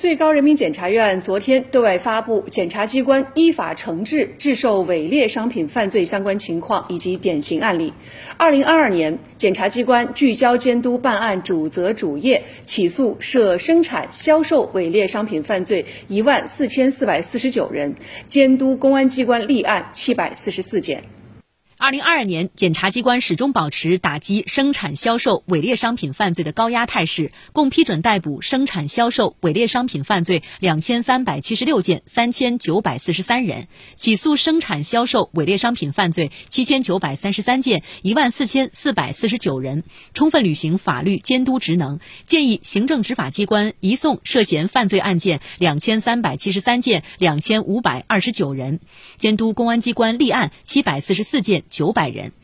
最高人民检察院昨天对外发布检察机关依法惩治制售伪劣商品犯罪相关情况以及典型案例。二零二二年，检察机关聚焦监督办案主责主业，起诉涉生产、销售伪劣商品犯罪一万四千四百四十九人，监督公安机关立案七百四十四件。二零二二年，检察机关始终保持打击生产销售伪劣商品犯罪的高压态势，共批准逮捕生产销售伪劣商品犯罪两千三百七十六件，三千九百四十三人，起诉生产销售伪劣商品犯罪七千九百三十三件，一万四千四百四十九人，充分履行法律监督职能。建议行政执法机关移送涉嫌犯罪案件两千三百七十三件，两千五百二十九人，监督公安机关立案七百四十四件。九百人。